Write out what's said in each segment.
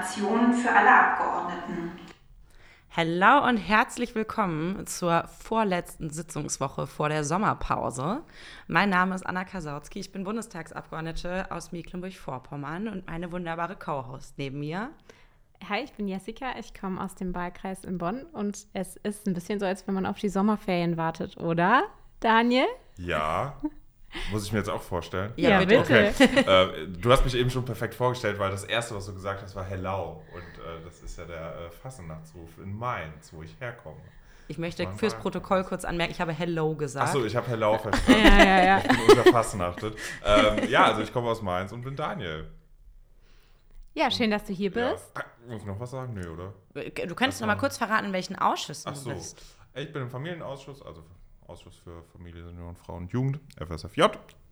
Informationen für alle Abgeordneten. Hallo und herzlich willkommen zur vorletzten Sitzungswoche vor der Sommerpause. Mein Name ist Anna Kasautsky, ich bin Bundestagsabgeordnete aus Mecklenburg-Vorpommern und meine wunderbare Co-Host neben mir. Hi, ich bin Jessica, ich komme aus dem Wahlkreis in Bonn und es ist ein bisschen so, als wenn man auf die Sommerferien wartet, oder, Daniel? Ja, muss ich mir jetzt auch vorstellen? Ja, ja bitte. Okay. äh, du hast mich eben schon perfekt vorgestellt, weil das Erste, was du gesagt hast, war Hello. Und äh, das ist ja der äh, Fassenachtsruf in Mainz, wo ich herkomme. Ich möchte Man fürs Protokoll kurz anmerken, ich habe Hello gesagt. Achso, ich habe Hello verstanden. ja, ja, ja. Ich bin unterfassenachtet. ähm, ja, also ich komme aus Mainz und bin Daniel. Ja, schön, dass du hier bist. Ja. Muss ich noch was sagen? Nee, oder? Du könntest noch mal kurz verraten, in welchen Ausschüssen so. du bist. Ich bin im Familienausschuss, also Ausschuss für Familie, Senioren, Frauen und Jugend, FSFJ,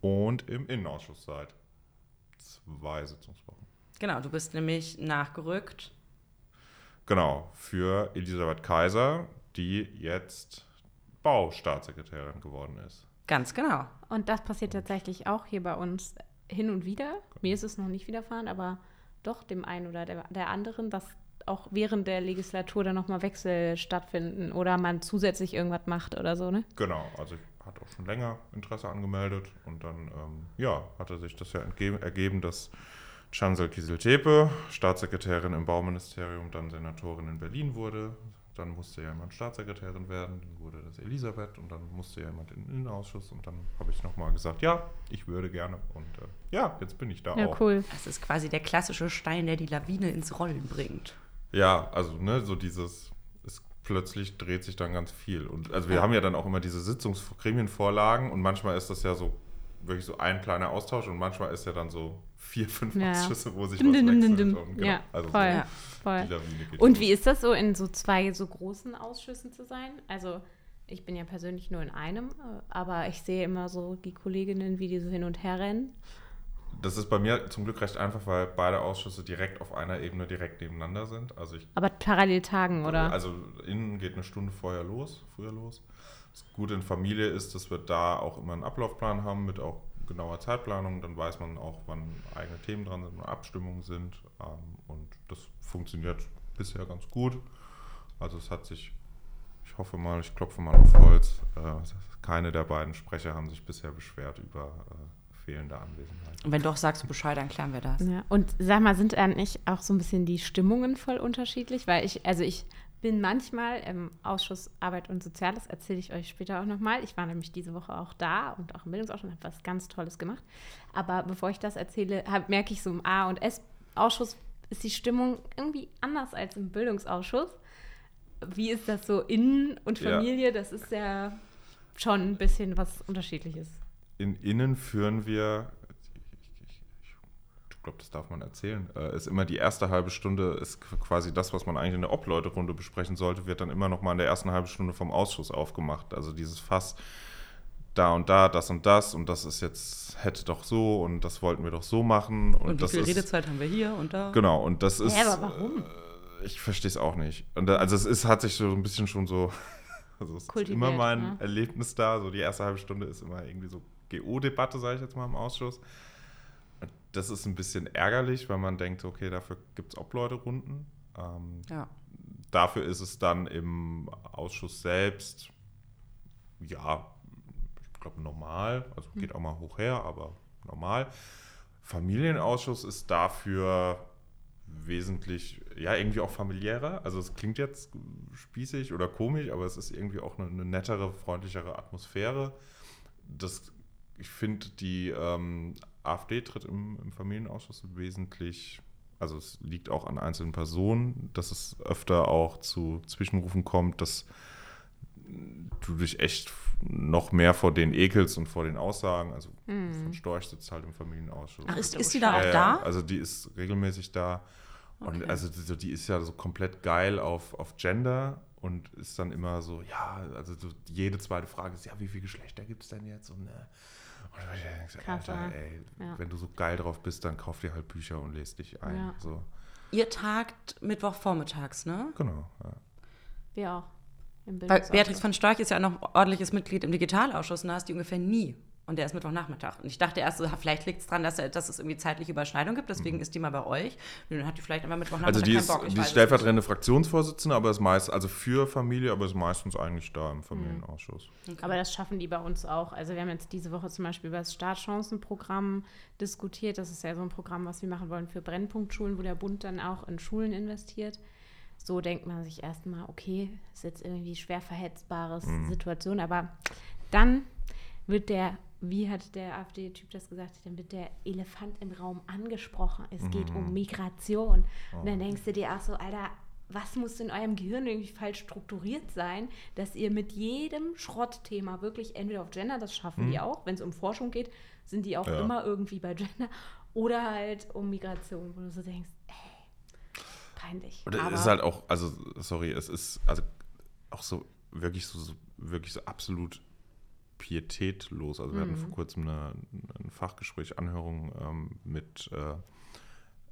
und im Innenausschuss seit zwei Sitzungswochen. Genau, du bist nämlich nachgerückt. Genau, für Elisabeth Kaiser, die jetzt Baustaatssekretärin geworden ist. Ganz genau. Und das passiert tatsächlich auch hier bei uns hin und wieder. Mir ist es noch nicht widerfahren, aber doch dem einen oder der, der anderen, dass auch während der Legislatur dann nochmal Wechsel stattfinden oder man zusätzlich irgendwas macht oder so, ne? Genau, also ich hatte auch schon länger Interesse angemeldet und dann, ähm, ja, hatte sich das ja ergeben, dass Chancel Kieseltepe, Staatssekretärin im Bauministerium, dann Senatorin in Berlin wurde. Dann musste ja jemand Staatssekretärin werden, dann wurde das Elisabeth und dann musste ja jemand in den Innenausschuss und dann habe ich nochmal gesagt, ja, ich würde gerne und äh, ja, jetzt bin ich da ja, auch. cool. Das ist quasi der klassische Stein, der die Lawine ins Rollen bringt. Ja, also ne, so dieses, es plötzlich dreht sich dann ganz viel. Und also wir ja. haben ja dann auch immer diese Sitzungsgremienvorlagen und manchmal ist das ja so wirklich so ein kleiner Austausch und manchmal ist ja dann so vier, fünf ja. Ausschüsse, wo sich dim, was dim. Dim, und genau, ja, also voll, so voll. Und wie ist das so, in so zwei so großen Ausschüssen zu sein? Also ich bin ja persönlich nur in einem, äh, aber ich sehe immer so die Kolleginnen, wie die so hin und her rennen. Das ist bei mir zum Glück recht einfach, weil beide Ausschüsse direkt auf einer Ebene direkt nebeneinander sind. Also ich, Aber parallel tagen, oder? Also innen geht eine Stunde vorher los, früher los. Das Gute in Familie ist, dass wir da auch immer einen Ablaufplan haben mit auch genauer Zeitplanung. Dann weiß man auch, wann eigene Themen dran sind, wann Abstimmungen sind. Ähm, und das funktioniert bisher ganz gut. Also es hat sich, ich hoffe mal, ich klopfe mal auf Holz, äh, keine der beiden Sprecher haben sich bisher beschwert über äh, fehlende Anwesenheit. Und wenn doch, sagst du Bescheid, dann klären wir das. Ja. Und sag mal, sind dann nicht auch so ein bisschen die Stimmungen voll unterschiedlich? Weil ich, also ich bin manchmal im Ausschuss Arbeit und Soziales, erzähle ich euch später auch nochmal. Ich war nämlich diese Woche auch da und auch im Bildungsausschuss, habe was ganz Tolles gemacht. Aber bevor ich das erzähle, hab, merke ich so im A- und S-Ausschuss ist die Stimmung irgendwie anders als im Bildungsausschuss. Wie ist das so Innen und Familie? Ja. Das ist ja schon ein bisschen was Unterschiedliches in innen führen wir, ich glaube, das darf man erzählen, äh, ist immer die erste halbe Stunde, ist quasi das, was man eigentlich in der Obleuterunde besprechen sollte, wird dann immer noch mal in der ersten halben Stunde vom Ausschuss aufgemacht. Also dieses Fass da und da, das und das und das ist jetzt, hätte doch so und das wollten wir doch so machen. Und, und wie viel ist, Redezeit haben wir hier und da? Genau, und das ist. Ja, aber warum? Äh, ich verstehe es auch nicht. Und also es ist, hat sich so ein bisschen schon so. Also es ist immer mein ne? Erlebnis da. So die erste halbe Stunde ist immer irgendwie so GO-Debatte, sage ich jetzt mal im Ausschuss. Das ist ein bisschen ärgerlich, weil man denkt, okay, dafür gibt es Obleute-Runden. Ähm, ja. Dafür ist es dann im Ausschuss selbst, ja, ich glaube normal, also geht auch mal hoch her, aber normal. Familienausschuss ist dafür wesentlich, ja, irgendwie auch familiärer. Also es klingt jetzt spießig oder komisch, aber es ist irgendwie auch eine, eine nettere, freundlichere Atmosphäre. Das ich finde, die ähm, AfD tritt im, im, Familienausschuss wesentlich, also es liegt auch an einzelnen Personen, dass es öfter auch zu Zwischenrufen kommt, dass du dich echt noch mehr vor den ekelst und vor den Aussagen. Also mhm. von Storch sitzt halt im Familienausschuss. Ach, ist, ist die da auch äh, da? Also die ist regelmäßig da. Okay. Und also die, die, ist ja so komplett geil auf, auf Gender und ist dann immer so, ja, also so jede zweite Frage ist, ja, wie viele Geschlechter gibt es denn jetzt? Und äh, und ich denke, Alter, ey, ja. wenn du so geil drauf bist, dann kauf dir halt Bücher und lest dich ein. Ja. So. Ihr tagt Mittwochvormittags, ne? Genau, ja. Wir auch. Weil Beatrix von Storch ist ja auch noch ordentliches Mitglied im Digitalausschuss und da hast du ungefähr nie. Und der ist Mittwochnachmittag. Und ich dachte erst, so, vielleicht liegt es daran, dass, dass es irgendwie zeitliche Überschneidung gibt. Deswegen mhm. ist die mal bei euch. Und dann hat die vielleicht immer Mittwochnachmittag also die keinen ist, Bock. Ich die ist stellvertretende Fraktionsvorsitzende, aber ist meist, also für Familie, aber ist meistens eigentlich da im Familienausschuss. Mhm. Okay. Aber das schaffen die bei uns auch. Also wir haben jetzt diese Woche zum Beispiel über das Startchancenprogramm diskutiert. Das ist ja so ein Programm, was wir machen wollen für Brennpunktschulen, wo der Bund dann auch in Schulen investiert. So denkt man sich erstmal, okay, ist jetzt irgendwie schwer verhetzbare mhm. Situation, aber dann wird der wie hat der AfD-Typ das gesagt, dann wird der Elefant im Raum angesprochen. Es mhm. geht um Migration. Oh. Und dann oh. denkst du dir auch so, Alter, was muss in eurem Gehirn irgendwie falsch strukturiert sein, dass ihr mit jedem Schrottthema wirklich entweder auf Gender, das schaffen mhm. die auch, wenn es um Forschung geht, sind die auch ja. immer irgendwie bei Gender, oder halt um Migration, wo du so denkst, ey, peinlich. Oder es ist halt auch, also, sorry, es ist also auch so wirklich so, so wirklich so absolut pietätlos. Also wir mhm. hatten vor kurzem eine, ein Fachgespräch, Anhörung ähm, mit äh,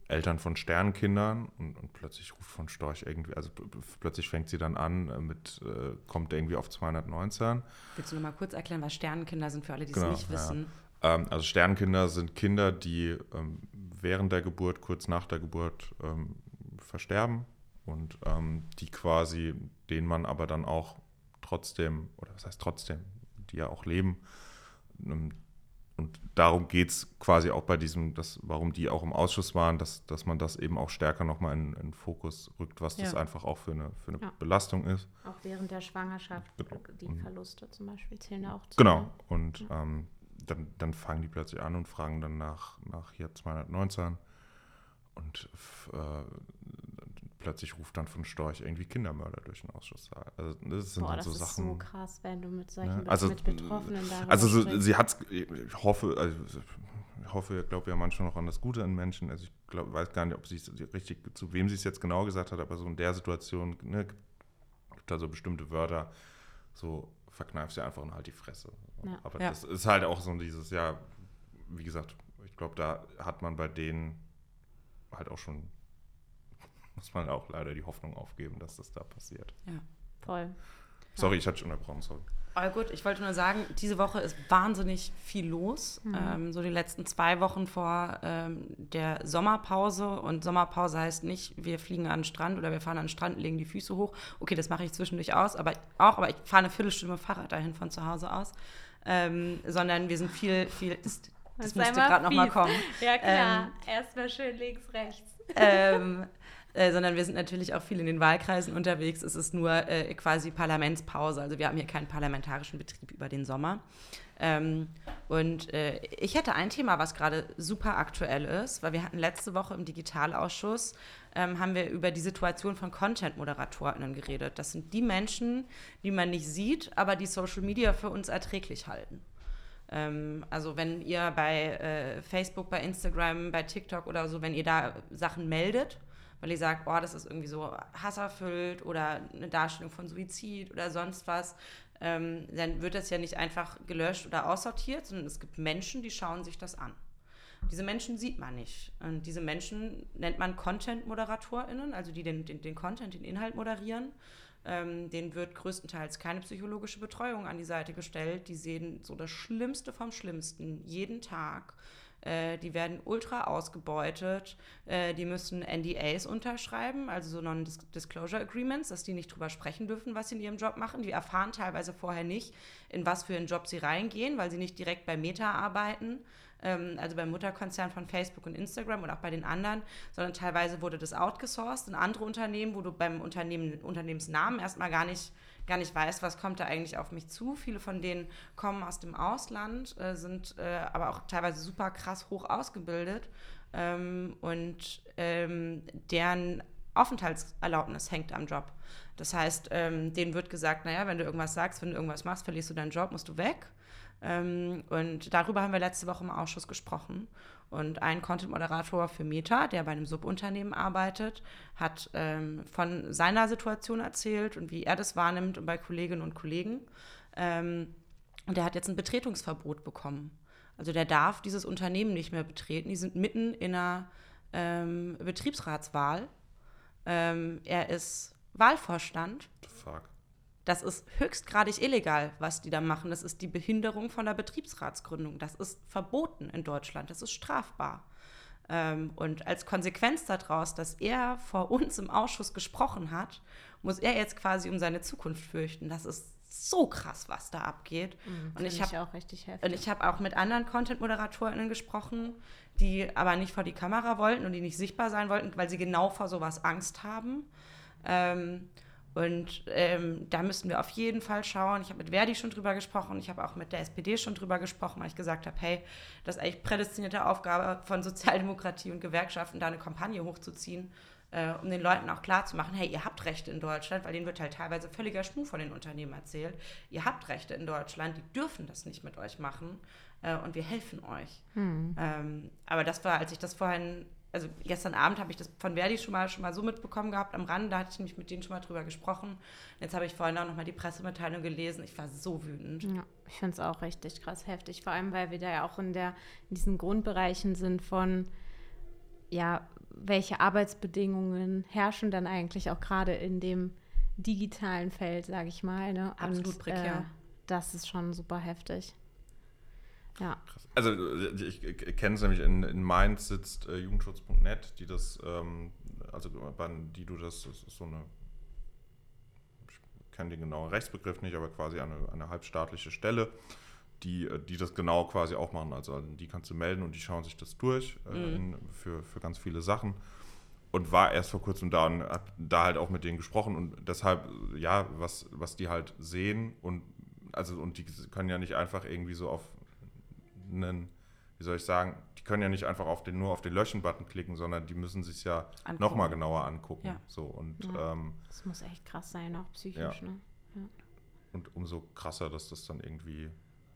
Eltern von Sternkindern und, und, plötzlich ruft von Storch irgendwie, also plötzlich fängt sie dann an äh, mit, äh, kommt irgendwie auf 219. Willst du noch mal kurz erklären, was Sternkinder sind für alle, die genau, es nicht wissen? Ja. Ähm, also Sternkinder sind Kinder, die ähm, während der Geburt, kurz nach der Geburt ähm, versterben und ähm, die quasi, denen man aber dann auch trotzdem, oder was heißt trotzdem, die ja auch leben. Ähm, und darum geht es quasi auch bei diesem, das, warum die auch im Ausschuss waren, dass, dass man das eben auch stärker nochmal in, in Fokus rückt, was ja. das einfach auch für eine, für eine ja. Belastung ist. Auch während der Schwangerschaft, genau. die Verluste zum Beispiel zählen da auch zu. Genau, und ja. ähm, dann, dann fangen die plötzlich an und fragen dann nach, nach hier 219 und äh, plötzlich ruft dann von Storch irgendwie Kindermörder durch den Ausschusssaal. Also das sind Boah, dann so das Sachen. Das ist so krass, wenn du mit solchen ja, also, mit Betroffenen da Also so, sie hat, ich hoffe, also ich hoffe, ich glaube ja manchmal noch an das Gute in Menschen. Also ich glaub, weiß gar nicht, ob sie es richtig, zu wem sie es jetzt genau gesagt hat, aber so in der Situation ne, gibt da so bestimmte Wörter, so verkneifst du einfach und halt die Fresse. Ja. Aber ja. das ist halt auch so dieses, ja, wie gesagt, ich glaube, da hat man bei denen halt auch schon muss man auch leider die Hoffnung aufgeben, dass das da passiert. Ja, voll. Sorry, ich hatte schon unterbrochen, sorry. Aber gut, ich wollte nur sagen, diese Woche ist wahnsinnig viel los. Mhm. Ähm, so die letzten zwei Wochen vor ähm, der Sommerpause. Und Sommerpause heißt nicht, wir fliegen an den Strand oder wir fahren an den Strand, legen die Füße hoch. Okay, das mache ich zwischendurch aus, aber auch, aber ich fahre eine Viertelstunde Fahrrad dahin von zu Hause aus. Ähm, sondern wir sind viel, viel. Das, das müsste gerade nochmal kommen. Ja, klar. Ähm, Erstmal schön links, rechts. Ähm, äh, sondern wir sind natürlich auch viel in den Wahlkreisen unterwegs. Es ist nur äh, quasi Parlamentspause. Also wir haben hier keinen parlamentarischen Betrieb über den Sommer. Ähm, und äh, ich hätte ein Thema, was gerade super aktuell ist, weil wir hatten letzte Woche im Digitalausschuss, ähm, haben wir über die Situation von Content-ModeratorInnen geredet. Das sind die Menschen, die man nicht sieht, aber die Social Media für uns erträglich halten. Ähm, also wenn ihr bei äh, Facebook, bei Instagram, bei TikTok oder so, wenn ihr da Sachen meldet, weil ihr sagt, oh, das ist irgendwie so hasserfüllt oder eine Darstellung von Suizid oder sonst was, ähm, dann wird das ja nicht einfach gelöscht oder aussortiert, sondern es gibt Menschen, die schauen sich das an. Diese Menschen sieht man nicht. Und diese Menschen nennt man Content-ModeratorInnen, also die den, den, den Content, den Inhalt moderieren. Ähm, denen wird größtenteils keine psychologische Betreuung an die Seite gestellt. Die sehen so das Schlimmste vom Schlimmsten jeden Tag äh, die werden ultra ausgebeutet. Äh, die müssen NDAs unterschreiben, also so Non-Disclosure Agreements, dass die nicht drüber sprechen dürfen, was sie in ihrem Job machen. Die erfahren teilweise vorher nicht, in was für einen Job sie reingehen, weil sie nicht direkt bei Meta arbeiten ähm, also beim Mutterkonzern von Facebook und Instagram und auch bei den anderen, sondern teilweise wurde das outgesourced in andere Unternehmen, wo du beim Unternehmen, Unternehmensnamen erstmal gar nicht gar nicht weiß, was kommt da eigentlich auf mich zu. Viele von denen kommen aus dem Ausland, äh, sind äh, aber auch teilweise super krass hoch ausgebildet ähm, und ähm, deren Aufenthaltserlaubnis hängt am Job. Das heißt, ähm, denen wird gesagt, naja, wenn du irgendwas sagst, wenn du irgendwas machst, verlierst du deinen Job, musst du weg. Ähm, und darüber haben wir letzte Woche im Ausschuss gesprochen. Und ein Content-Moderator für Meta, der bei einem Subunternehmen arbeitet, hat ähm, von seiner Situation erzählt und wie er das wahrnimmt und bei Kolleginnen und Kollegen. Ähm, und der hat jetzt ein Betretungsverbot bekommen. Also der darf dieses Unternehmen nicht mehr betreten. Die sind mitten in einer ähm, Betriebsratswahl. Ähm, er ist Wahlvorstand. Fuck. Das ist höchstgradig illegal, was die da machen. Das ist die Behinderung von der Betriebsratsgründung. Das ist verboten in Deutschland. Das ist strafbar. Ähm, und als Konsequenz daraus, dass er vor uns im Ausschuss gesprochen hat, muss er jetzt quasi um seine Zukunft fürchten. Das ist so krass, was da abgeht. Mhm, und ich habe auch richtig heftig. Und ich habe auch mit anderen Content-ModeratorInnen gesprochen, die aber nicht vor die Kamera wollten und die nicht sichtbar sein wollten, weil sie genau vor sowas Angst haben. Ähm, und ähm, da müssen wir auf jeden Fall schauen. Ich habe mit Verdi schon drüber gesprochen. Ich habe auch mit der SPD schon drüber gesprochen, weil ich gesagt habe, hey, das ist eigentlich prädestinierte Aufgabe von Sozialdemokratie und Gewerkschaften, da eine Kampagne hochzuziehen, äh, um den Leuten auch klarzumachen, hey, ihr habt Rechte in Deutschland, weil denen wird halt teilweise völliger Schmuh von den Unternehmen erzählt. Ihr habt Rechte in Deutschland, die dürfen das nicht mit euch machen äh, und wir helfen euch. Hm. Ähm, aber das war, als ich das vorhin also gestern Abend habe ich das von Verdi schon mal, schon mal so mitbekommen gehabt am Rand, da hatte ich nämlich mit denen schon mal drüber gesprochen. Jetzt habe ich vorhin auch noch mal die Pressemitteilung gelesen. Ich war so wütend. Ja, ich finde es auch richtig krass heftig, vor allem weil wir da ja auch in, der, in diesen Grundbereichen sind von, ja, welche Arbeitsbedingungen herrschen dann eigentlich auch gerade in dem digitalen Feld, sage ich mal. Ne? Absolut Und, prekär. Äh, das ist schon super heftig. Ja. Also ich kenne es nämlich, in, in Mainz sitzt äh, jugendschutz.net, die das, ähm, also die du das, das ist so eine, ich kenne den genauen Rechtsbegriff nicht, aber quasi eine, eine halbstaatliche Stelle, die, äh, die das genau quasi auch machen. Also die kannst du melden und die schauen sich das durch äh, mhm. in, für, für ganz viele Sachen und war erst vor kurzem da und hat da halt auch mit denen gesprochen und deshalb, ja, was, was die halt sehen und also und die können ja nicht einfach irgendwie so auf einen, wie soll ich sagen, die können ja nicht einfach auf den, nur auf den Löschen-Button klicken, sondern die müssen sich ja nochmal genauer angucken. Ja. So, und, ja. ähm, das muss echt krass sein, auch psychisch. Ja. Ne? Ja. Und umso krasser, dass das dann irgendwie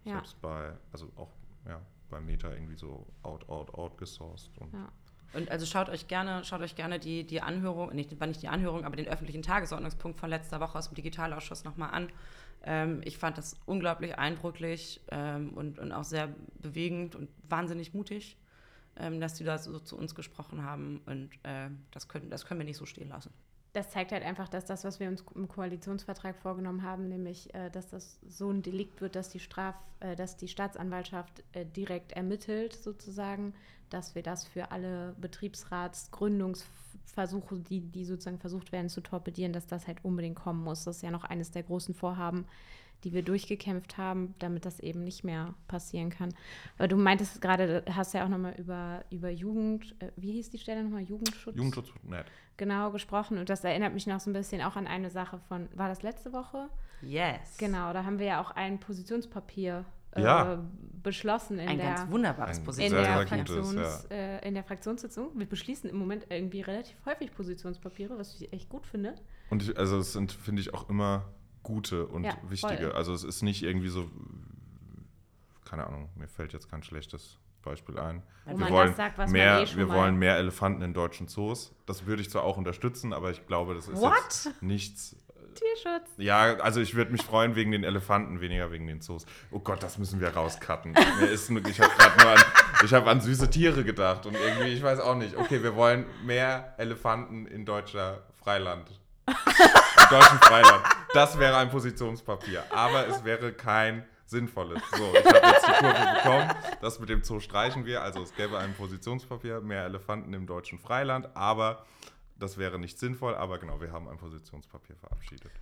selbst bei, also auch ja, bei Meta irgendwie so out, out, out gesourced. Und und also schaut euch gerne, schaut euch gerne die, die Anhörung, nicht, war nicht die Anhörung, aber den öffentlichen Tagesordnungspunkt von letzter Woche aus dem Digitalausschuss nochmal an. Ähm, ich fand das unglaublich eindrücklich ähm, und, und auch sehr bewegend und wahnsinnig mutig, ähm, dass die da so zu uns gesprochen haben. Und äh, das, können, das können wir nicht so stehen lassen. Das zeigt halt einfach, dass das, was wir uns im Koalitionsvertrag vorgenommen haben, nämlich, äh, dass das so ein Delikt wird, dass die Straf, äh, dass die Staatsanwaltschaft äh, direkt ermittelt, sozusagen, dass wir das für alle Betriebsratsgründungsversuche, die, die sozusagen versucht werden zu torpedieren, dass das halt unbedingt kommen muss. Das ist ja noch eines der großen Vorhaben, die wir durchgekämpft haben, damit das eben nicht mehr passieren kann. Aber du meintest gerade, hast ja auch nochmal über, über Jugend, äh, wie hieß die Stelle nochmal? Jugendschutz? Jugendschutz.net. Genau, gesprochen. Und das erinnert mich noch so ein bisschen auch an eine Sache von, war das letzte Woche? Yes. Genau, da haben wir ja auch ein Positionspapier äh, ja. beschlossen in ein der, ganz wunderbares Position. In der, Fraktions, gutes, ja. äh, in der Fraktionssitzung. Wir beschließen im Moment irgendwie relativ häufig Positionspapiere, was ich echt gut finde. Und ich, also es sind, finde ich, auch immer gute und ja, wichtige. Voll. Also es ist nicht irgendwie so, keine Ahnung, mir fällt jetzt kein schlechtes Beispiel ein. Wo wir wollen, sagt, mehr, eh wir wollen mehr Elefanten in deutschen Zoos. Das würde ich zwar auch unterstützen, aber ich glaube, das ist nichts Tierschutz. Ja, also ich würde mich freuen wegen den Elefanten, weniger wegen den Zoos. Oh Gott, das müssen wir rauscutten. ich habe gerade nur an, ich hab an süße Tiere gedacht und irgendwie, ich weiß auch nicht. Okay, wir wollen mehr Elefanten in deutscher Freiland. Im deutschen Freiland. Das wäre ein Positionspapier. Aber es wäre kein sinnvolles. So, ich habe jetzt die Kurve bekommen. Das mit dem Zoo streichen wir. Also es gäbe ein Positionspapier, mehr Elefanten im deutschen Freiland, aber das wäre nicht sinnvoll, aber genau, wir haben ein Positionspapier verabschiedet.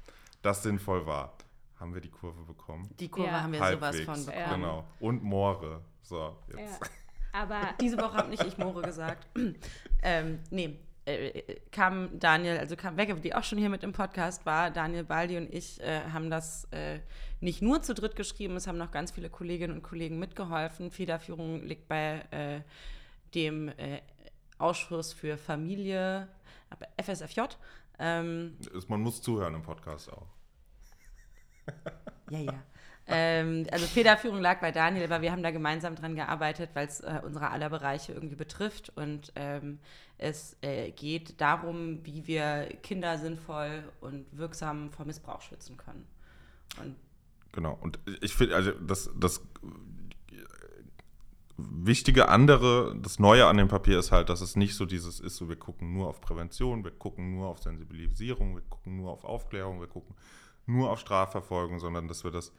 Das sinnvoll war. Haben wir die Kurve bekommen? Die Kurve ja. haben wir Halbwegs, sowas von bekommen. Genau. Und Moore. So, jetzt. Ja. Aber diese Woche habe nicht ich Moore gesagt. ähm, nee, äh, kam Daniel, also kam Wegge, die auch schon hier mit im Podcast war, Daniel Baldi und ich äh, haben das äh, nicht nur zu dritt geschrieben, es haben noch ganz viele Kolleginnen und Kollegen mitgeholfen. Federführung liegt bei äh, dem äh, Ausschuss für Familie, FSFJ. Ähm, Man muss zuhören im Podcast auch. ja, ja. Ähm, also Federführung lag bei Daniel, aber wir haben da gemeinsam dran gearbeitet, weil es äh, unsere aller Bereiche irgendwie betrifft. Und ähm, es äh, geht darum, wie wir Kinder sinnvoll und wirksam vor Missbrauch schützen können. Und genau, und ich finde, also das, das wichtige andere, das Neue an dem Papier ist halt, dass es nicht so dieses ist, so wir gucken nur auf Prävention, wir gucken nur auf Sensibilisierung, wir gucken nur auf Aufklärung, wir gucken nur auf Strafverfolgung, sondern dass wir das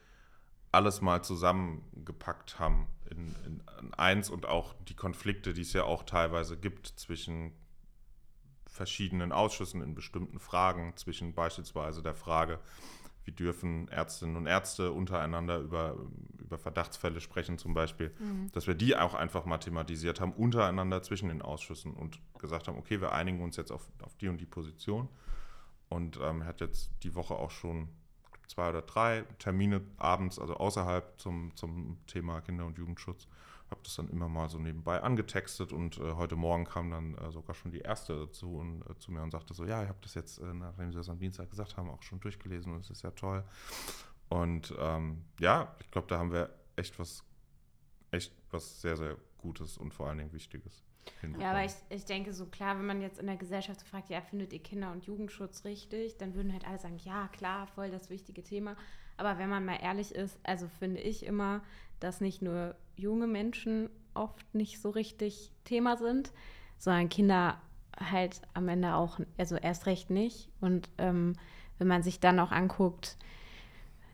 alles mal zusammengepackt haben in, in, in eins und auch die Konflikte, die es ja auch teilweise gibt zwischen verschiedenen Ausschüssen in bestimmten Fragen, zwischen beispielsweise der Frage, wie dürfen Ärztinnen und Ärzte untereinander über, über Verdachtsfälle sprechen zum Beispiel, mhm. dass wir die auch einfach mal thematisiert haben, untereinander zwischen den Ausschüssen und gesagt haben, okay, wir einigen uns jetzt auf, auf die und die Position. Und ähm, hat jetzt die Woche auch schon zwei oder drei Termine abends, also außerhalb zum, zum Thema Kinder- und Jugendschutz. Habe das dann immer mal so nebenbei angetextet und äh, heute Morgen kam dann äh, sogar schon die erste dazu und, äh, zu mir und sagte so, ja, ich habe das jetzt, äh, nachdem Sie das am Dienstag gesagt haben, auch schon durchgelesen und es ist ja toll. Und ähm, ja, ich glaube, da haben wir echt was, echt was sehr, sehr Gutes und vor allen Dingen Wichtiges. Ja, aber ich, ich denke so klar, wenn man jetzt in der Gesellschaft fragt, ja, findet ihr Kinder- und Jugendschutz richtig, dann würden halt alle sagen, ja, klar, voll das wichtige Thema. Aber wenn man mal ehrlich ist, also finde ich immer, dass nicht nur junge Menschen oft nicht so richtig Thema sind, sondern Kinder halt am Ende auch, also erst recht nicht. Und ähm, wenn man sich dann auch anguckt,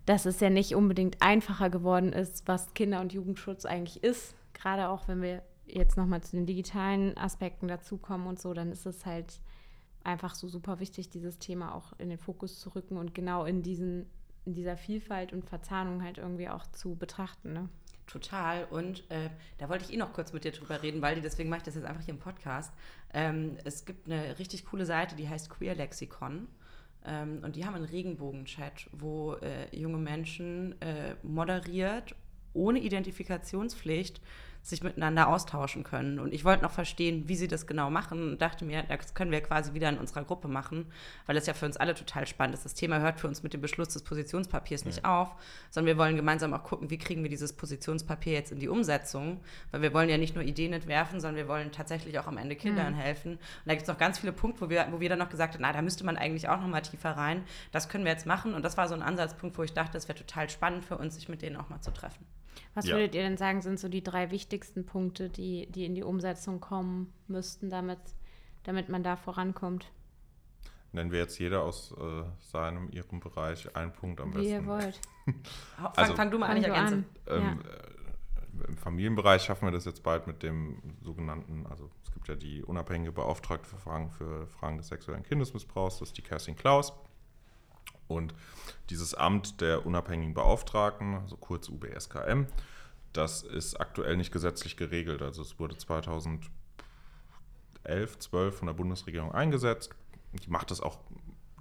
dass es ja nicht unbedingt einfacher geworden ist, was Kinder- und Jugendschutz eigentlich ist, gerade auch wenn wir jetzt nochmal zu den digitalen Aspekten dazukommen und so, dann ist es halt einfach so super wichtig, dieses Thema auch in den Fokus zu rücken und genau in, diesen, in dieser Vielfalt und Verzahnung halt irgendwie auch zu betrachten. Ne? Total. Und äh, da wollte ich eh noch kurz mit dir drüber reden, weil deswegen mache ich das jetzt einfach hier im Podcast. Ähm, es gibt eine richtig coole Seite, die heißt Queer Lexikon. Ähm, und die haben einen Regenbogen-Chat, wo äh, junge Menschen äh, moderiert, ohne Identifikationspflicht, sich miteinander austauschen können. Und ich wollte noch verstehen, wie sie das genau machen und dachte mir, das können wir quasi wieder in unserer Gruppe machen, weil es ja für uns alle total spannend ist. Das Thema hört für uns mit dem Beschluss des Positionspapiers ja. nicht auf, sondern wir wollen gemeinsam auch gucken, wie kriegen wir dieses Positionspapier jetzt in die Umsetzung, weil wir wollen ja nicht nur Ideen entwerfen, sondern wir wollen tatsächlich auch am Ende Kindern mhm. helfen. Und da gibt es noch ganz viele Punkte, wo wir, wo wir dann noch gesagt haben, na, da müsste man eigentlich auch noch mal tiefer rein. Das können wir jetzt machen. Und das war so ein Ansatzpunkt, wo ich dachte, es wäre total spannend für uns, sich mit denen auch mal zu treffen. Was ja. würdet ihr denn sagen, sind so die drei wichtigsten Punkte, die, die in die Umsetzung kommen müssten, damit, damit man da vorankommt? Nennen wir jetzt jeder aus äh, seinem, ihrem Bereich einen Punkt am besten. Wie ihr wollt. fang, also, fang, du mal an, ich ergänze. Ähm, ja. äh, Im Familienbereich schaffen wir das jetzt bald mit dem sogenannten, also es gibt ja die unabhängige Beauftragte für Fragen, für Fragen des sexuellen Kindesmissbrauchs, das ist die Kerstin Klaus. Und dieses Amt der unabhängigen Beauftragten, also kurz UBSKM, das ist aktuell nicht gesetzlich geregelt. Also es wurde 2011, 12 von der Bundesregierung eingesetzt. Die macht das auch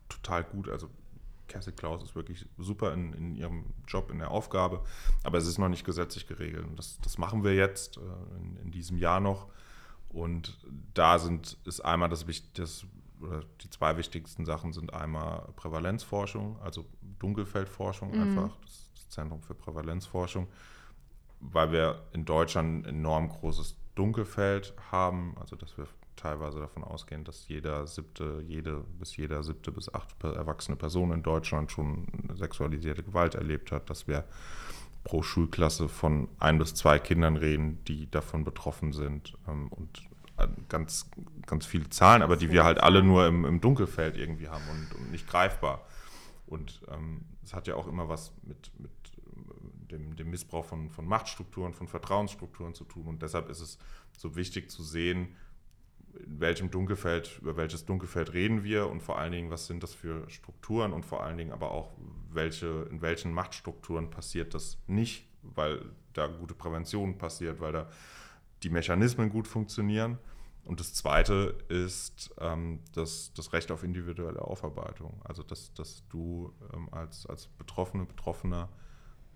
total gut. Also Kerstin Klaus ist wirklich super in, in, ihrem Job, in der Aufgabe, aber es ist noch nicht gesetzlich geregelt. Und das, das machen wir jetzt äh, in, in, diesem Jahr noch. Und da sind, ist einmal das, das oder die zwei wichtigsten Sachen sind einmal Prävalenzforschung, also Dunkelfeldforschung mhm. einfach, das, das Zentrum für Prävalenzforschung, weil wir in Deutschland ein enorm großes Dunkelfeld haben, also dass wir teilweise davon ausgehen, dass jeder siebte, jede bis jeder siebte bis achte erwachsene Person in Deutschland schon sexualisierte Gewalt erlebt hat, dass wir pro Schulklasse von ein bis zwei Kindern reden, die davon betroffen sind ähm, und ganz, ganz viele Zahlen, aber die wir halt alle nur im, im Dunkelfeld irgendwie haben und, und nicht greifbar. Und ähm, es ähm, hat ja auch immer was mit, mit äh, dem, dem Missbrauch von, von Machtstrukturen, von Vertrauensstrukturen zu tun. Und deshalb ist es so wichtig zu sehen, in welchem Dunkelfeld, über welches Dunkelfeld reden wir und vor allen Dingen, was sind das für Strukturen und vor allen Dingen aber auch, welche, in welchen Machtstrukturen passiert das nicht, weil da gute Prävention passiert, weil da die Mechanismen gut funktionieren. Und das Zweite ist ähm, das, das Recht auf individuelle Aufarbeitung. Also, dass, dass du ähm, als, als Betroffene, Betroffener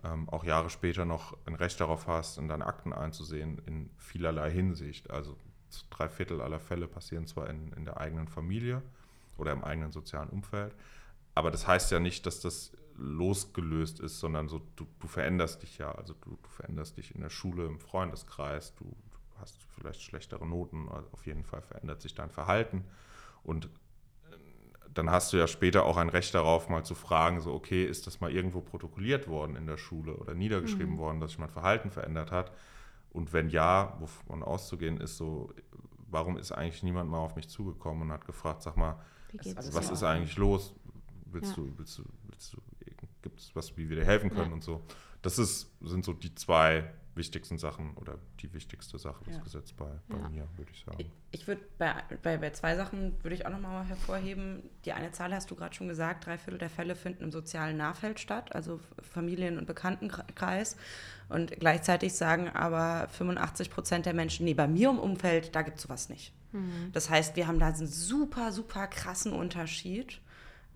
ähm, auch Jahre später noch ein Recht darauf hast, in deine Akten einzusehen, in vielerlei Hinsicht. Also, drei Viertel aller Fälle passieren zwar in, in der eigenen Familie oder im eigenen sozialen Umfeld, aber das heißt ja nicht, dass das losgelöst ist, sondern so, du, du veränderst dich ja. Also, du, du veränderst dich in der Schule, im Freundeskreis, du, hast vielleicht schlechtere Noten, auf jeden Fall verändert sich dein Verhalten. Und äh, dann hast du ja später auch ein Recht darauf, mal zu fragen, so, okay, ist das mal irgendwo protokolliert worden in der Schule oder niedergeschrieben mhm. worden, dass sich mein Verhalten verändert hat? Und wenn ja, wovon auszugehen ist, so, warum ist eigentlich niemand mal auf mich zugekommen und hat gefragt, sag mal, was ist eigentlich los? Willst, ja. du, willst, du, willst du was, wie wir dir helfen können ja. und so. Das ist, sind so die zwei wichtigsten Sachen oder die wichtigste Sache des ja. Gesetzes bei, bei ja. mir, würde ich sagen. Ich, ich würde bei, bei, bei zwei Sachen würde ich auch nochmal hervorheben. Die eine Zahl hast du gerade schon gesagt, drei Viertel der Fälle finden im sozialen Nahfeld statt, also Familien- und Bekanntenkreis. Und gleichzeitig sagen aber 85 Prozent der Menschen, nee, bei mir im Umfeld, da gibt es sowas nicht. Mhm. Das heißt, wir haben da einen super, super krassen Unterschied.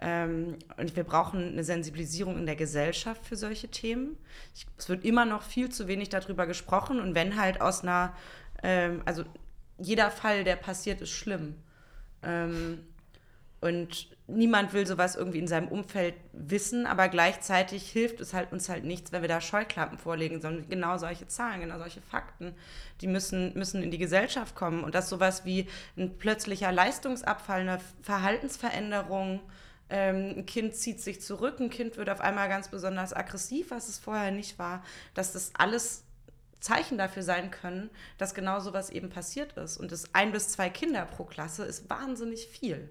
Ähm, und wir brauchen eine Sensibilisierung in der Gesellschaft für solche Themen. Ich, es wird immer noch viel zu wenig darüber gesprochen. Und wenn halt aus einer, ähm, also jeder Fall, der passiert, ist schlimm. Ähm, und niemand will sowas irgendwie in seinem Umfeld wissen, aber gleichzeitig hilft es halt uns halt nichts, wenn wir da Scheuklappen vorlegen, sondern genau solche Zahlen, genau solche Fakten, die müssen, müssen in die Gesellschaft kommen. Und dass sowas wie ein plötzlicher Leistungsabfall, eine Verhaltensveränderung, ähm, ein Kind zieht sich zurück, ein Kind wird auf einmal ganz besonders aggressiv, was es vorher nicht war, dass das alles Zeichen dafür sein können, dass genau sowas eben passiert ist. Und das ein bis zwei Kinder pro Klasse ist wahnsinnig viel.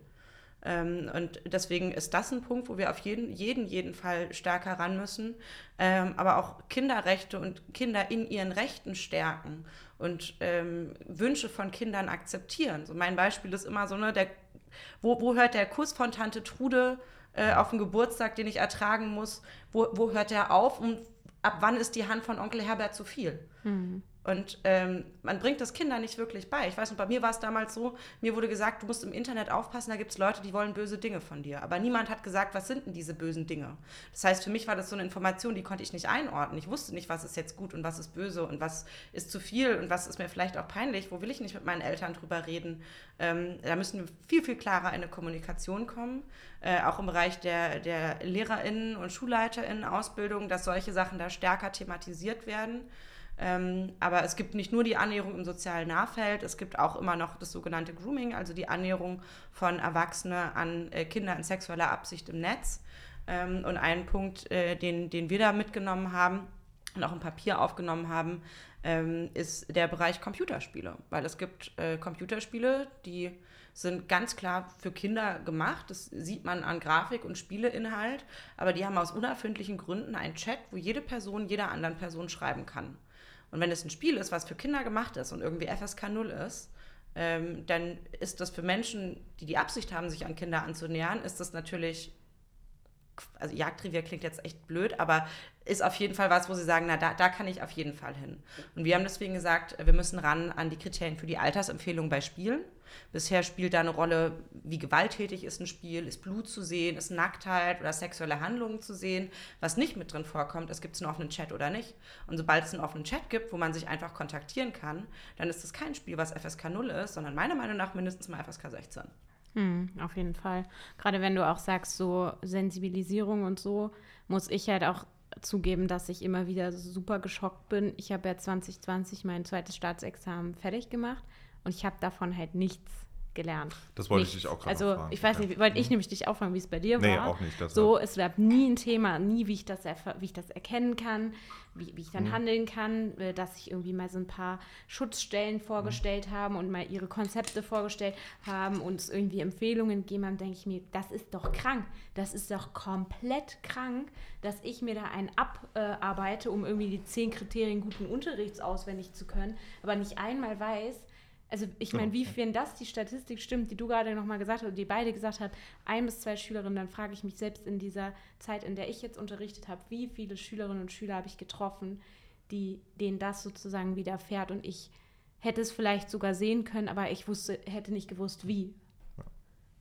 Ähm, und deswegen ist das ein Punkt, wo wir auf jeden, jeden, jeden Fall stärker ran müssen. Ähm, aber auch Kinderrechte und Kinder in ihren Rechten stärken und ähm, Wünsche von Kindern akzeptieren. So mein Beispiel ist immer so, ne, der wo, wo hört der Kuss von Tante Trude äh, auf dem Geburtstag, den ich ertragen muss? Wo, wo hört der auf und ab wann ist die Hand von Onkel Herbert zu viel? Mhm. Und ähm, man bringt das Kindern nicht wirklich bei. Ich weiß nicht, bei mir war es damals so, mir wurde gesagt, du musst im Internet aufpassen, da gibt es Leute, die wollen böse Dinge von dir. Aber niemand hat gesagt, was sind denn diese bösen Dinge? Das heißt, für mich war das so eine Information, die konnte ich nicht einordnen. Ich wusste nicht, was ist jetzt gut und was ist böse und was ist zu viel und was ist mir vielleicht auch peinlich. Wo will ich nicht mit meinen Eltern drüber reden? Ähm, da müssen wir viel, viel klarer in eine Kommunikation kommen. Äh, auch im Bereich der, der LehrerInnen und SchulleiterInnen Ausbildung, dass solche Sachen da stärker thematisiert werden. Ähm, aber es gibt nicht nur die Annäherung im sozialen Nahfeld, es gibt auch immer noch das sogenannte Grooming, also die Annäherung von Erwachsenen an äh, Kinder in sexueller Absicht im Netz. Ähm, und ein Punkt, äh, den, den wir da mitgenommen haben und auch im Papier aufgenommen haben, ähm, ist der Bereich Computerspiele. Weil es gibt äh, Computerspiele, die sind ganz klar für Kinder gemacht. Das sieht man an Grafik und Spieleinhalt. Aber die haben aus unerfindlichen Gründen einen Chat, wo jede Person jeder anderen Person schreiben kann. Und wenn es ein Spiel ist, was für Kinder gemacht ist und irgendwie FSK 0 ist, ähm, dann ist das für Menschen, die die Absicht haben, sich an Kinder anzunähern, ist das natürlich, also Jagdrevier klingt jetzt echt blöd, aber ist auf jeden Fall was, wo sie sagen, na, da, da kann ich auf jeden Fall hin. Und wir haben deswegen gesagt, wir müssen ran an die Kriterien für die Altersempfehlung bei Spielen. Bisher spielt da eine Rolle, wie gewalttätig ist ein Spiel, ist Blut zu sehen, ist Nacktheit oder sexuelle Handlungen zu sehen. Was nicht mit drin vorkommt, ist, gibt es einen offenen Chat oder nicht. Und sobald es einen offenen Chat gibt, wo man sich einfach kontaktieren kann, dann ist das kein Spiel, was FSK 0 ist, sondern meiner Meinung nach mindestens mal FSK 16. Hm, auf jeden Fall. Gerade wenn du auch sagst, so Sensibilisierung und so, muss ich halt auch zugeben, dass ich immer wieder super geschockt bin. Ich habe ja 2020 mein zweites Staatsexamen fertig gemacht und ich habe davon halt nichts gelernt. Das wollte nichts. ich dich auch gerade Also fragen. ich weiß nicht, wollte ich mhm. nämlich dich auch fragen, wie es bei dir nee, war. auch nicht. Das so, es gab nie ein Thema, nie, wie ich das, wie ich das erkennen kann, wie, wie ich dann mhm. handeln kann, äh, dass ich irgendwie mal so ein paar Schutzstellen vorgestellt mhm. haben und mal ihre Konzepte vorgestellt haben und es irgendwie Empfehlungen gegeben haben, denke ich mir, das ist doch krank. Das ist doch komplett krank, dass ich mir da einen abarbeite, um irgendwie die zehn Kriterien guten Unterrichts auswendig zu können, aber nicht einmal weiß, also ich meine, wie wenn das die Statistik stimmt, die du gerade nochmal gesagt hast, die beide gesagt haben, ein bis zwei Schülerinnen, dann frage ich mich selbst in dieser Zeit, in der ich jetzt unterrichtet habe, wie viele Schülerinnen und Schüler habe ich getroffen, die, denen das sozusagen widerfährt und ich hätte es vielleicht sogar sehen können, aber ich wusste, hätte nicht gewusst, wie.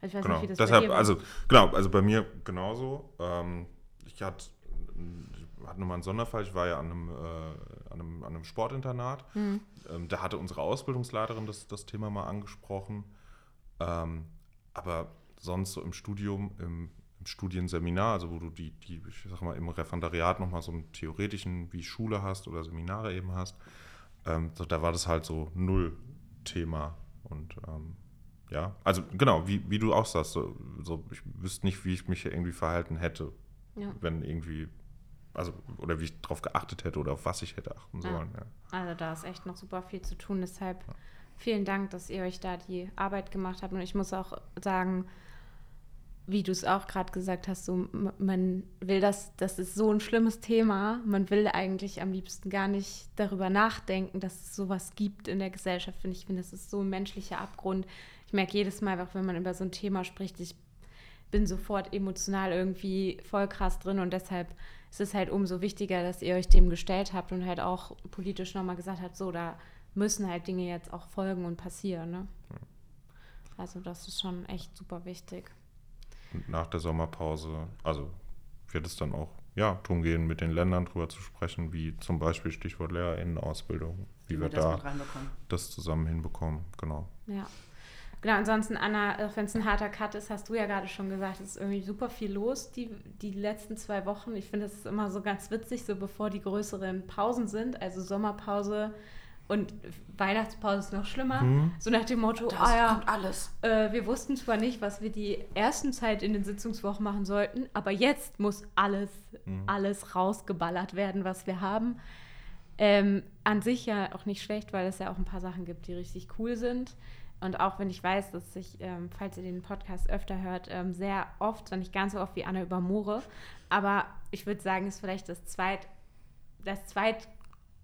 Also ich weiß genau. nicht, wie das Deshalb. Also, genau, also bei mir genauso. Ähm, ich hatte hatte nochmal einen Sonderfall. Ich war ja an einem, äh, an einem, an einem Sportinternat. Mhm. Ähm, da hatte unsere Ausbildungsleiterin das, das Thema mal angesprochen. Ähm, aber sonst so im Studium, im, im, Studienseminar, also wo du die, die, ich sag mal, im Referendariat nochmal so einen theoretischen wie Schule hast oder Seminare eben hast, ähm, so, da war das halt so null Thema. Und ähm, ja, also genau, wie, wie du auch sagst, so, so, ich wüsste nicht, wie ich mich irgendwie verhalten hätte, ja. wenn irgendwie also oder wie ich darauf geachtet hätte oder auf was ich hätte achten sollen. Ja. Ja. Also da ist echt noch super viel zu tun. Deshalb ja. vielen Dank, dass ihr euch da die Arbeit gemacht habt. Und ich muss auch sagen, wie du es auch gerade gesagt hast, so man will das, das ist so ein schlimmes Thema. Man will eigentlich am liebsten gar nicht darüber nachdenken, dass es sowas gibt in der Gesellschaft. Finde ich, finde, das ist so ein menschlicher Abgrund. Ich merke jedes Mal, auch wenn man über so ein Thema spricht, ich bin sofort emotional irgendwie voll krass drin und deshalb ist es halt umso wichtiger, dass ihr euch dem gestellt habt und halt auch politisch nochmal gesagt habt, so, da müssen halt Dinge jetzt auch folgen und passieren. Ne? Also das ist schon echt super wichtig. Und nach der Sommerpause, also wird es dann auch ja, darum gehen, mit den Ländern drüber zu sprechen, wie zum Beispiel Stichwort LehrerInnen-Ausbildung, wie, wie wir, wir da das zusammen hinbekommen. Genau. Ja. Genau, ansonsten, Anna, wenn es ein harter Cut ist, hast du ja gerade schon gesagt, es ist irgendwie super viel los die, die letzten zwei Wochen. Ich finde, es ist immer so ganz witzig, so bevor die größeren Pausen sind, also Sommerpause und Weihnachtspause ist noch schlimmer. Mhm. So nach dem Motto, das ah ja, kommt alles. Äh, wir wussten zwar nicht, was wir die ersten Zeit in den Sitzungswochen machen sollten, aber jetzt muss alles, mhm. alles rausgeballert werden, was wir haben. Ähm, an sich ja auch nicht schlecht, weil es ja auch ein paar Sachen gibt, die richtig cool sind. Und auch wenn ich weiß, dass ich, ähm, falls ihr den Podcast öfter hört, ähm, sehr oft, zwar nicht ganz so oft wie Anna über Moore, aber ich würde sagen, ist vielleicht das zweit, das zweit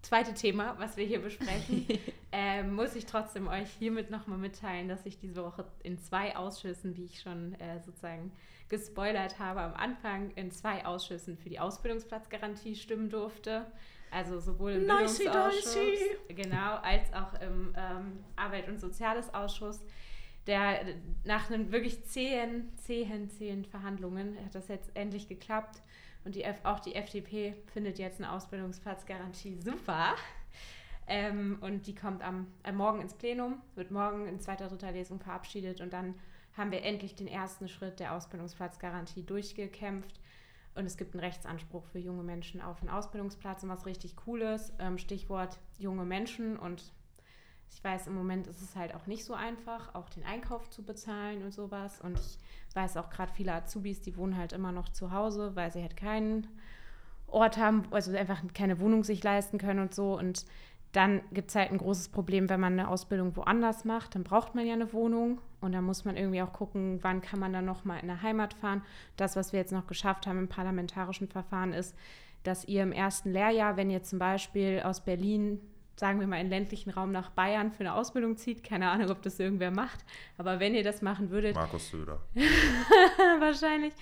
zweite Thema, was wir hier besprechen, äh, muss ich trotzdem euch hiermit nochmal mitteilen, dass ich diese Woche in zwei Ausschüssen, wie ich schon äh, sozusagen gespoilert habe, am Anfang in zwei Ausschüssen für die Ausbildungsplatzgarantie stimmen durfte. Also sowohl im nicey, Bildungsausschuss genau, als auch im ähm, Arbeit- und Soziales Ausschuss. Der nach einem wirklich zähen, zähen, zähen Verhandlungen hat das jetzt endlich geklappt. Und die F auch die FDP findet jetzt eine Ausbildungsplatzgarantie super. Ähm, und die kommt am äh, morgen ins Plenum, wird morgen in zweiter, dritter Lesung verabschiedet und dann haben wir endlich den ersten Schritt der Ausbildungsplatzgarantie durchgekämpft. Und es gibt einen Rechtsanspruch für junge Menschen auf einen Ausbildungsplatz und was richtig cool ist. Ähm, Stichwort junge Menschen und ich weiß, im Moment ist es halt auch nicht so einfach, auch den Einkauf zu bezahlen und sowas. Und ich weiß auch gerade viele Azubis, die wohnen halt immer noch zu Hause, weil sie halt keinen Ort haben, also einfach keine Wohnung sich leisten können und so. Und dann gibt es halt ein großes Problem, wenn man eine Ausbildung woanders macht, dann braucht man ja eine Wohnung und dann muss man irgendwie auch gucken, wann kann man dann nochmal in der Heimat fahren. Das, was wir jetzt noch geschafft haben im parlamentarischen Verfahren, ist, dass ihr im ersten Lehrjahr, wenn ihr zum Beispiel aus Berlin sagen wir mal, in ländlichen Raum nach Bayern für eine Ausbildung zieht. Keine Ahnung, ob das irgendwer macht. Aber wenn ihr das machen würdet. Markus Söder. wahrscheinlich.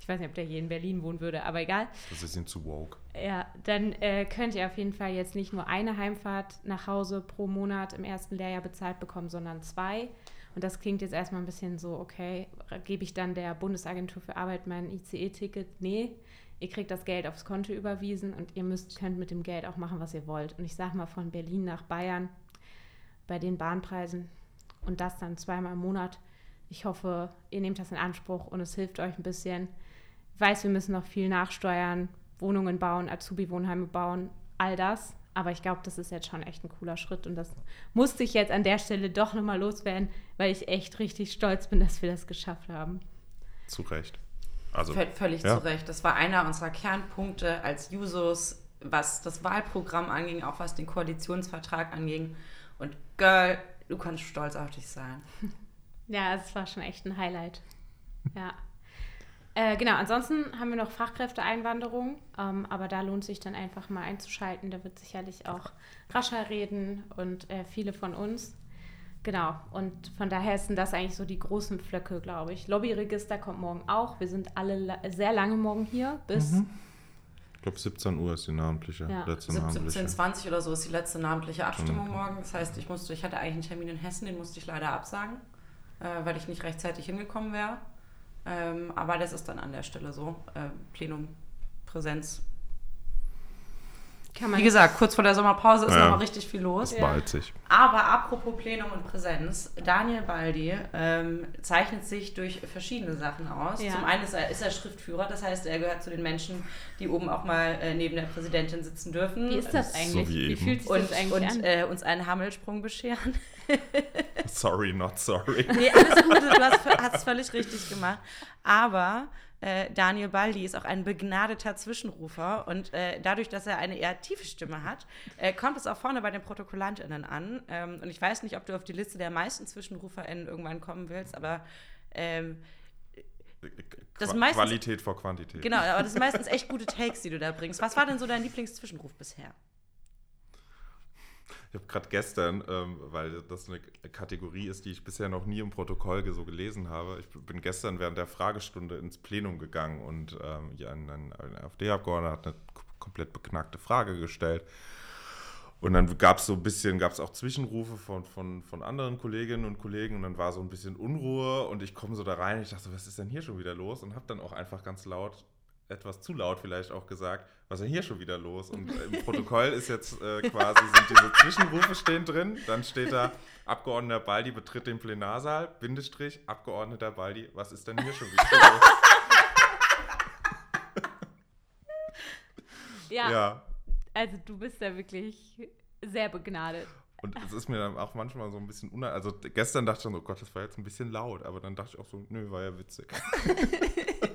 Ich weiß nicht, ob der hier in Berlin wohnen würde, aber egal. Das ist ihm zu woke. Ja, dann äh, könnt ihr auf jeden Fall jetzt nicht nur eine Heimfahrt nach Hause pro Monat im ersten Lehrjahr bezahlt bekommen, sondern zwei. Und das klingt jetzt erstmal ein bisschen so, okay, gebe ich dann der Bundesagentur für Arbeit mein ICE-Ticket? Nee, ihr kriegt das Geld aufs Konto überwiesen und ihr müsst, könnt mit dem Geld auch machen, was ihr wollt. Und ich sage mal von Berlin nach Bayern bei den Bahnpreisen und das dann zweimal im Monat. Ich hoffe, ihr nehmt das in Anspruch und es hilft euch ein bisschen. Ich weiß, wir müssen noch viel nachsteuern, Wohnungen bauen, Azubi-Wohnheime bauen, all das. Aber ich glaube, das ist jetzt schon echt ein cooler Schritt und das musste ich jetzt an der Stelle doch nochmal loswerden, weil ich echt richtig stolz bin, dass wir das geschafft haben. Zu Recht. Also, völlig ja. zu Recht. Das war einer unserer Kernpunkte als Jusos, was das Wahlprogramm anging, auch was den Koalitionsvertrag anging. Und Girl, du kannst stolz auf dich sein. Ja, es war schon echt ein Highlight. Ja. Äh, genau, ansonsten haben wir noch Fachkräfteeinwanderung, ähm, aber da lohnt sich dann einfach mal einzuschalten. Da wird sicherlich auch rascher reden und äh, viele von uns. Genau, und von daher sind das eigentlich so die großen Pflöcke, glaube ich. Lobbyregister kommt morgen auch. Wir sind alle la sehr lange morgen hier, bis. Mhm. Ich glaube, 17 Uhr ist die namentliche, ja. letzte 17.20 oder so ist die letzte namentliche Abstimmung mhm. morgen. Das heißt, ich musste, ich hatte eigentlich einen Termin in Hessen, den musste ich leider absagen, äh, weil ich nicht rechtzeitig hingekommen wäre. Ähm, aber das ist dann an der Stelle so. Äh, Plenum, Präsenz, wie gesagt, kurz vor der Sommerpause ist ja, noch mal richtig viel los. Das bald sich. Aber apropos Plenum und Präsenz, Daniel Baldi ähm, zeichnet sich durch verschiedene Sachen aus. Ja. Zum einen ist er, ist er, Schriftführer, das heißt, er gehört zu den Menschen, die oben auch mal äh, neben der Präsidentin sitzen dürfen. Wie ist das eigentlich? So wie, wie fühlt sich und, das eigentlich und, an? Äh, uns einen Hammelsprung bescheren. sorry, not sorry. Nee, alles gut, du hast es völlig richtig gemacht. Aber äh, Daniel Baldi ist auch ein begnadeter Zwischenrufer und äh, dadurch, dass er eine eher tiefe Stimme hat, äh, kommt es auch vorne bei den ProtokollantInnen an. Ähm, und ich weiß nicht, ob du auf die Liste der meisten ZwischenruferInnen irgendwann kommen willst, aber ähm, das meistens, Qualität vor Quantität. Genau, aber das sind meistens echt gute Takes, die du da bringst. Was war denn so dein Lieblingszwischenruf bisher? Ich habe gerade gestern, ähm, weil das eine Kategorie ist, die ich bisher noch nie im Protokoll so gelesen habe, ich bin gestern während der Fragestunde ins Plenum gegangen und ähm, ja, ein, ein AfD-Abgeordneter hat eine komplett beknackte Frage gestellt. Und dann gab es so ein bisschen, gab es auch Zwischenrufe von, von, von anderen Kolleginnen und Kollegen und dann war so ein bisschen Unruhe und ich komme so da rein und ich dachte, was ist denn hier schon wieder los? Und habe dann auch einfach ganz laut, etwas zu laut vielleicht auch gesagt, was ist denn hier schon wieder los? Und im Protokoll ist jetzt äh, quasi, sind diese Zwischenrufe stehen drin, dann steht da, Abgeordneter Baldi betritt den Plenarsaal, Bindestrich, Abgeordneter Baldi, was ist denn hier schon wieder los? ja. ja. Also du bist ja wirklich sehr begnadet. Und es ist mir dann auch manchmal so ein bisschen unangenehm. Also gestern dachte ich dann, oh Gott, das war jetzt ein bisschen laut. Aber dann dachte ich auch so, nö, war ja witzig.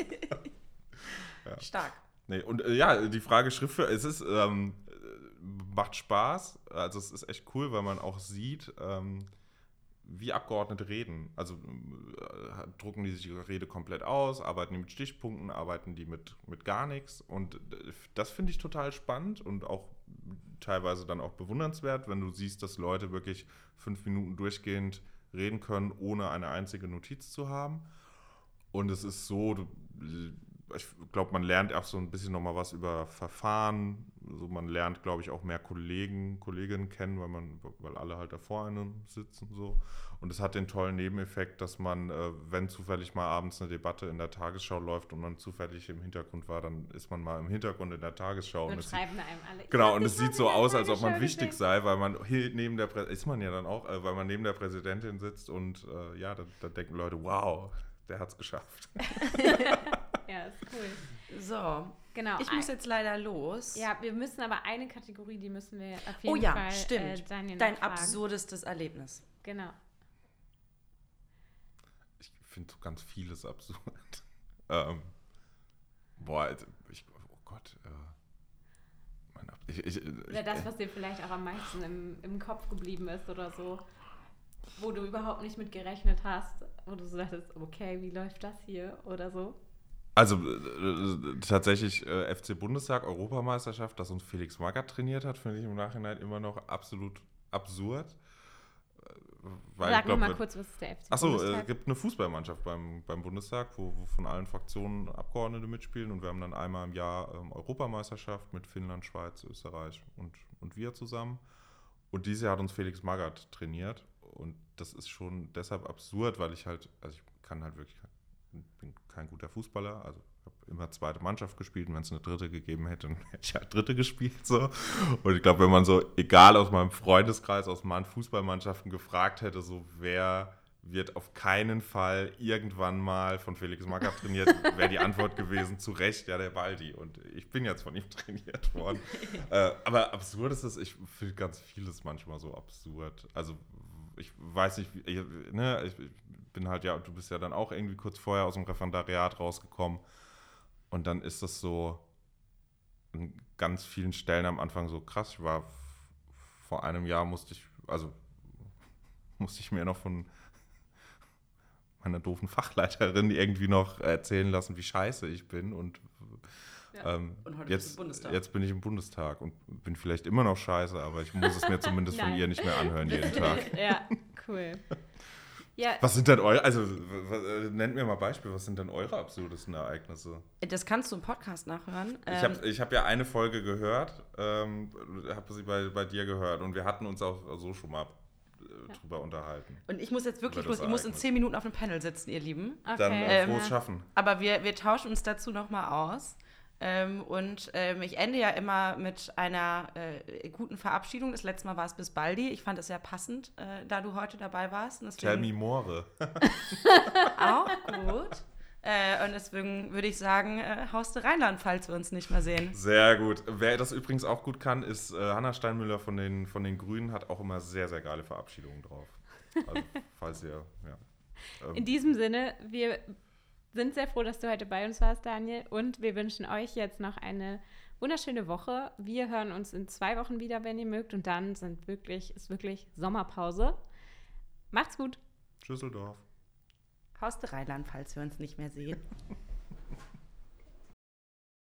ja. Stark. Nee, und äh, ja, die Frage Schriftführer, es ist, ähm, macht Spaß. Also es ist echt cool, weil man auch sieht, ähm, wie Abgeordnete reden. Also äh, drucken die sich ihre Rede komplett aus, arbeiten die mit Stichpunkten, arbeiten die mit, mit gar nichts. Und äh, das finde ich total spannend und auch teilweise dann auch bewundernswert, wenn du siehst, dass Leute wirklich fünf Minuten durchgehend reden können, ohne eine einzige Notiz zu haben. Und es ist so, du, ich glaube, man lernt auch so ein bisschen nochmal was über Verfahren. Also man lernt, glaube ich, auch mehr Kollegen, Kolleginnen kennen, weil man, weil alle halt da vor einem sitzen so. Und es hat den tollen Nebeneffekt, dass man, äh, wenn zufällig mal abends eine Debatte in der Tagesschau läuft und man zufällig im Hintergrund war, dann ist man mal im Hintergrund in der Tagesschau. Und, und schreiben sieht, einem alle. Genau, und es sieht so aus, als ob man wichtig sei, weil man neben der Prä ist man ja dann auch, äh, weil man neben der Präsidentin sitzt und äh, ja, da, da denken Leute, wow, der hat es geschafft. ja, ist cool. So, genau. Ich muss jetzt leider los. Ja, wir müssen aber eine Kategorie, die müssen wir auf jeden oh, ja, Fall. Stimmt. Äh, Dein fragen. absurdestes Erlebnis. Genau. Ich finde so ganz vieles absurd. ähm, boah, also, ich, oh Gott. Äh, ich, ich, oder das, was dir vielleicht auch am meisten im, im Kopf geblieben ist oder so wo du überhaupt nicht mit gerechnet hast, wo du so dachtest, okay, wie läuft das hier oder so? Also äh, tatsächlich äh, FC Bundestag, Europameisterschaft, dass uns Felix Magath trainiert hat, finde ich im Nachhinein immer noch absolut absurd. Äh, weil, Sag glaub, mal kurz, was ist der FC Achso, es äh, gibt eine Fußballmannschaft beim, beim Bundestag, wo, wo, von allen Fraktionen Abgeordnete mitspielen und wir haben dann einmal im Jahr ähm, Europameisterschaft mit Finnland, Schweiz, Österreich und, und wir zusammen. Und dieses Jahr hat uns Felix Magath trainiert und das ist schon deshalb absurd, weil ich halt, also ich kann halt wirklich bin kein guter Fußballer, also habe immer zweite Mannschaft gespielt und wenn es eine dritte gegeben hätte, dann hätte ich halt dritte gespielt. So. Und ich glaube, wenn man so, egal aus meinem Freundeskreis, aus meinen Fußballmannschaften gefragt hätte, so wer wird auf keinen Fall irgendwann mal von Felix Magath trainiert, wäre die Antwort gewesen, zu Recht, ja, der Baldi. Und ich bin jetzt von ihm trainiert worden. äh, aber absurd ist es, ich finde ganz vieles manchmal so absurd. Also ich weiß nicht, ich, ne, ich bin halt ja, du bist ja dann auch irgendwie kurz vorher aus dem Referendariat rausgekommen. Und dann ist das so an ganz vielen Stellen am Anfang so krass. Ich war vor einem Jahr musste ich, also musste ich mir noch von meiner doofen Fachleiterin irgendwie noch erzählen lassen, wie scheiße ich bin und ähm, und jetzt, jetzt bin ich im Bundestag und bin vielleicht immer noch scheiße, aber ich muss es mir zumindest von ihr nicht mehr anhören jeden Tag. Ja, cool. Ja. Was sind denn eure, also äh, nennt mir mal Beispiel, was sind denn eure absurdesten Ereignisse? Das kannst du im Podcast nachhören. Ich habe ähm, hab ja eine Folge gehört, ähm, habe sie bei, bei dir gehört und wir hatten uns auch so schon mal äh, drüber unterhalten. Und ich muss jetzt wirklich, ich muss, ich muss in zehn Minuten auf dem Panel sitzen, ihr Lieben. Okay. Dann äh, frohes Schaffen. Aber wir, wir tauschen uns dazu nochmal aus. Ähm, und ähm, ich ende ja immer mit einer äh, guten Verabschiedung. Das letzte Mal war es bis Baldi. Ich fand es sehr passend, äh, da du heute dabei warst. Tell me more. auch gut. Äh, und deswegen würde ich sagen, äh, haust du Rheinland, falls wir uns nicht mehr sehen. Sehr gut. Wer das übrigens auch gut kann, ist äh, Hanna Steinmüller von den, von den Grünen, hat auch immer sehr, sehr geile Verabschiedungen drauf. Also, falls ihr, ja. Ähm. In diesem Sinne, wir sind sehr froh, dass du heute bei uns warst, Daniel. Und wir wünschen euch jetzt noch eine wunderschöne Woche. Wir hören uns in zwei Wochen wieder, wenn ihr mögt. Und dann sind wirklich, ist wirklich Sommerpause. Macht's gut. Schüsseldorf. Horst Rheinland, falls wir uns nicht mehr sehen.